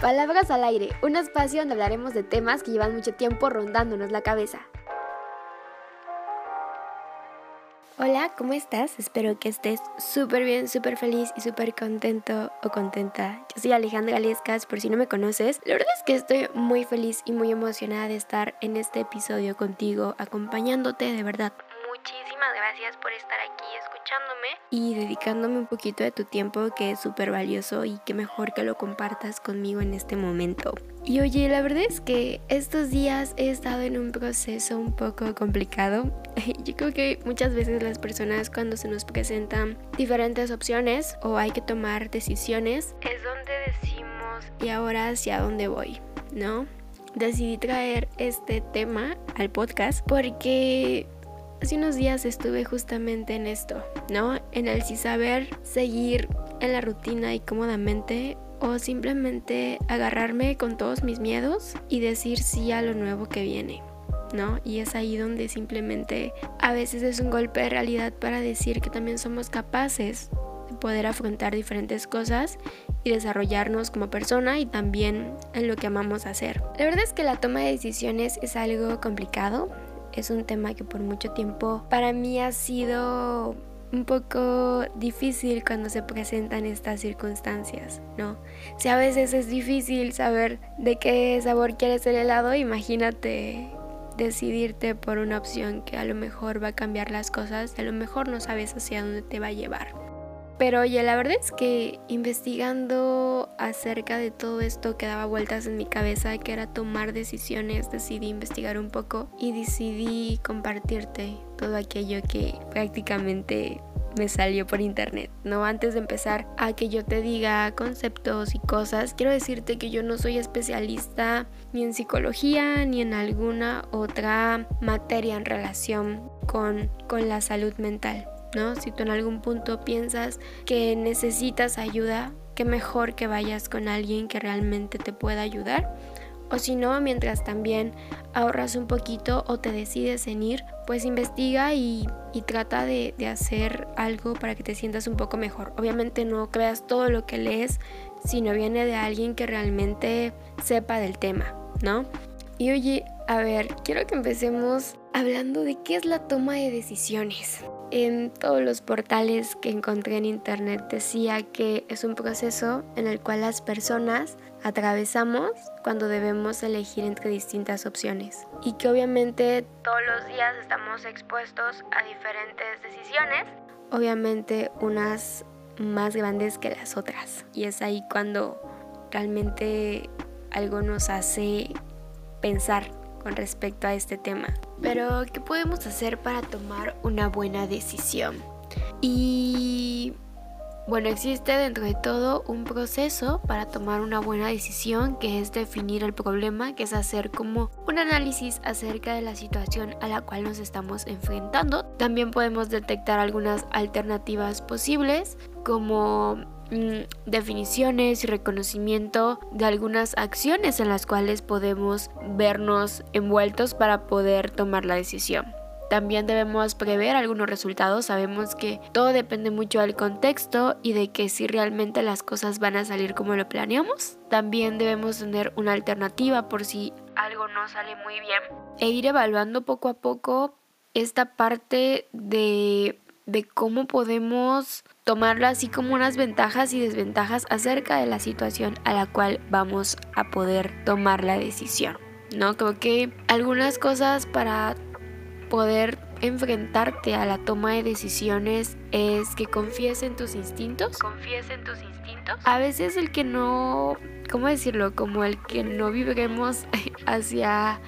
Palabras al aire, un espacio donde hablaremos de temas que llevan mucho tiempo rondándonos la cabeza. Hola, ¿cómo estás? Espero que estés súper bien, súper feliz y súper contento o contenta. Yo soy Alejandra Lescas, por si no me conoces. La verdad es que estoy muy feliz y muy emocionada de estar en este episodio contigo, acompañándote de verdad. Muchísimas gracias por estar aquí escuchándome y dedicándome un poquito de tu tiempo que es súper valioso y que mejor que lo compartas conmigo en este momento. Y oye, la verdad es que estos días he estado en un proceso un poco complicado. Yo creo que muchas veces las personas cuando se nos presentan diferentes opciones o hay que tomar decisiones es donde decimos, ¿y ahora hacia dónde voy? ¿No? Decidí traer este tema al podcast porque hace unos días estuve justamente en esto, ¿no? En el si saber seguir en la rutina y cómodamente o simplemente agarrarme con todos mis miedos y decir sí a lo nuevo que viene. ¿No? Y es ahí donde simplemente a veces es un golpe de realidad para decir que también somos capaces de poder afrontar diferentes cosas y desarrollarnos como persona y también en lo que amamos hacer. La verdad es que la toma de decisiones es algo complicado, es un tema que por mucho tiempo para mí ha sido un poco difícil cuando se presentan estas circunstancias, ¿no? Si a veces es difícil saber de qué sabor quieres el helado, imagínate decidirte por una opción que a lo mejor va a cambiar las cosas, a lo mejor no sabes hacia dónde te va a llevar. Pero oye, la verdad es que investigando acerca de todo esto que daba vueltas en mi cabeza, que era tomar decisiones, decidí investigar un poco y decidí compartirte todo aquello que prácticamente me salió por internet, ¿no? Antes de empezar a que yo te diga conceptos y cosas, quiero decirte que yo no soy especialista ni en psicología ni en alguna otra materia en relación con, con la salud mental. ¿No? Si tú en algún punto piensas que necesitas ayuda, qué mejor que vayas con alguien que realmente te pueda ayudar. O si no, mientras también ahorras un poquito o te decides en ir, pues investiga y, trata de, de, hacer algo para que te sientas un poco mejor. Obviamente no creas todo lo que lees, sino viene de alguien que realmente sepa del tema, ¿no? Y oye, a ver, quiero que empecemos hablando de qué es la toma de decisiones. En todos los portales que encontré en internet decía que es un proceso en el cual las personas atravesamos cuando debemos elegir entre distintas opciones y que obviamente todos los días estamos expuestos a diferentes decisiones, obviamente unas más grandes que las otras y es ahí cuando realmente algo nos hace pensar con respecto a este tema. Pero, ¿qué podemos hacer para tomar una buena decisión? Y bueno, existe dentro de todo un proceso para tomar una buena decisión que es definir el problema, que es hacer como un análisis acerca de la situación a la cual nos estamos enfrentando. También podemos detectar algunas alternativas posibles como Mm, definiciones y reconocimiento de algunas acciones en las cuales podemos vernos envueltos para poder tomar la decisión. También debemos prever algunos resultados. Sabemos que todo depende mucho del contexto y de que si realmente las cosas van a salir como lo planeamos. También debemos tener una alternativa por si algo no sale muy bien. E ir evaluando poco a poco esta parte de, de cómo podemos tomarlo así como unas ventajas y desventajas acerca de la situación a la cual vamos a poder tomar la decisión. ¿No? Creo que algunas cosas para poder enfrentarte a la toma de decisiones es que confíes en tus instintos. Confíes en tus instintos. A veces el que no, ¿cómo decirlo? Como el que no viviremos hacia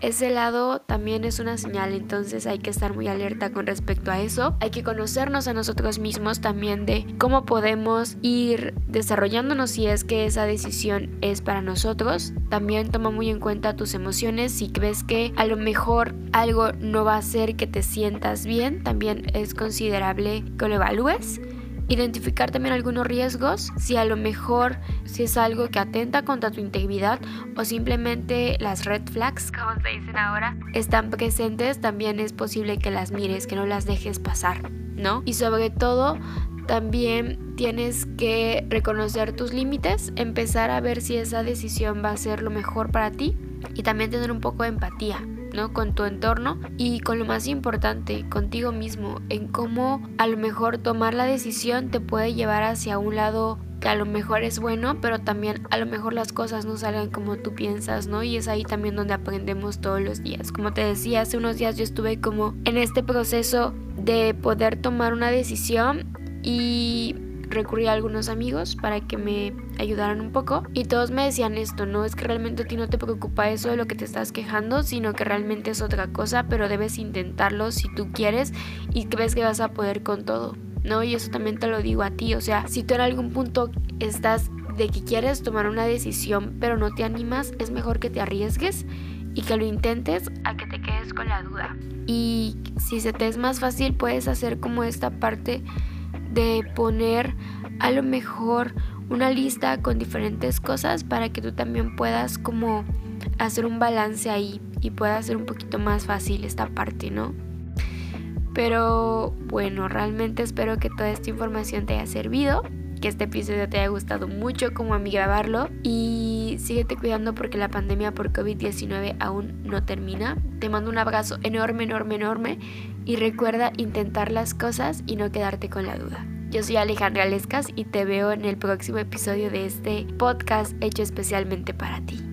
ese lado también es una señal, entonces hay que estar muy alerta con respecto a eso. Hay que conocernos a nosotros mismos también de cómo podemos ir desarrollándonos si es que esa decisión es para nosotros. También toma muy en cuenta tus emociones. Si crees que a lo mejor algo no va a hacer que te sientas bien, también es considerable que lo evalúes identificar también algunos riesgos, si a lo mejor si es algo que atenta contra tu integridad o simplemente las red flags, como se dicen ahora, están presentes, también es posible que las mires, que no las dejes pasar, ¿no? Y sobre todo también tienes que reconocer tus límites, empezar a ver si esa decisión va a ser lo mejor para ti y también tener un poco de empatía. ¿No? Con tu entorno y con lo más importante, contigo mismo, en cómo a lo mejor tomar la decisión te puede llevar hacia un lado que a lo mejor es bueno, pero también a lo mejor las cosas no salen como tú piensas, ¿no? Y es ahí también donde aprendemos todos los días. Como te decía, hace unos días yo estuve como en este proceso de poder tomar una decisión y recurrí a algunos amigos para que me ayudaran un poco y todos me decían esto, no es que realmente a ti no te preocupa eso de lo que te estás quejando, sino que realmente es otra cosa, pero debes intentarlo si tú quieres y crees que vas a poder con todo. ¿No? Y eso también te lo digo a ti, o sea, si tú en algún punto estás de que quieres tomar una decisión pero no te animas, es mejor que te arriesgues y que lo intentes a que te quedes con la duda. Y si se te es más fácil, puedes hacer como esta parte de poner a lo mejor una lista con diferentes cosas para que tú también puedas como hacer un balance ahí y pueda ser un poquito más fácil esta parte, ¿no? Pero bueno, realmente espero que toda esta información te haya servido, que este episodio te haya gustado mucho como a mí grabarlo y síguete cuidando porque la pandemia por COVID-19 aún no termina. Te mando un abrazo enorme, enorme, enorme y recuerda intentar las cosas y no quedarte con la duda. Yo soy Alejandra Lescas y te veo en el próximo episodio de este podcast hecho especialmente para ti.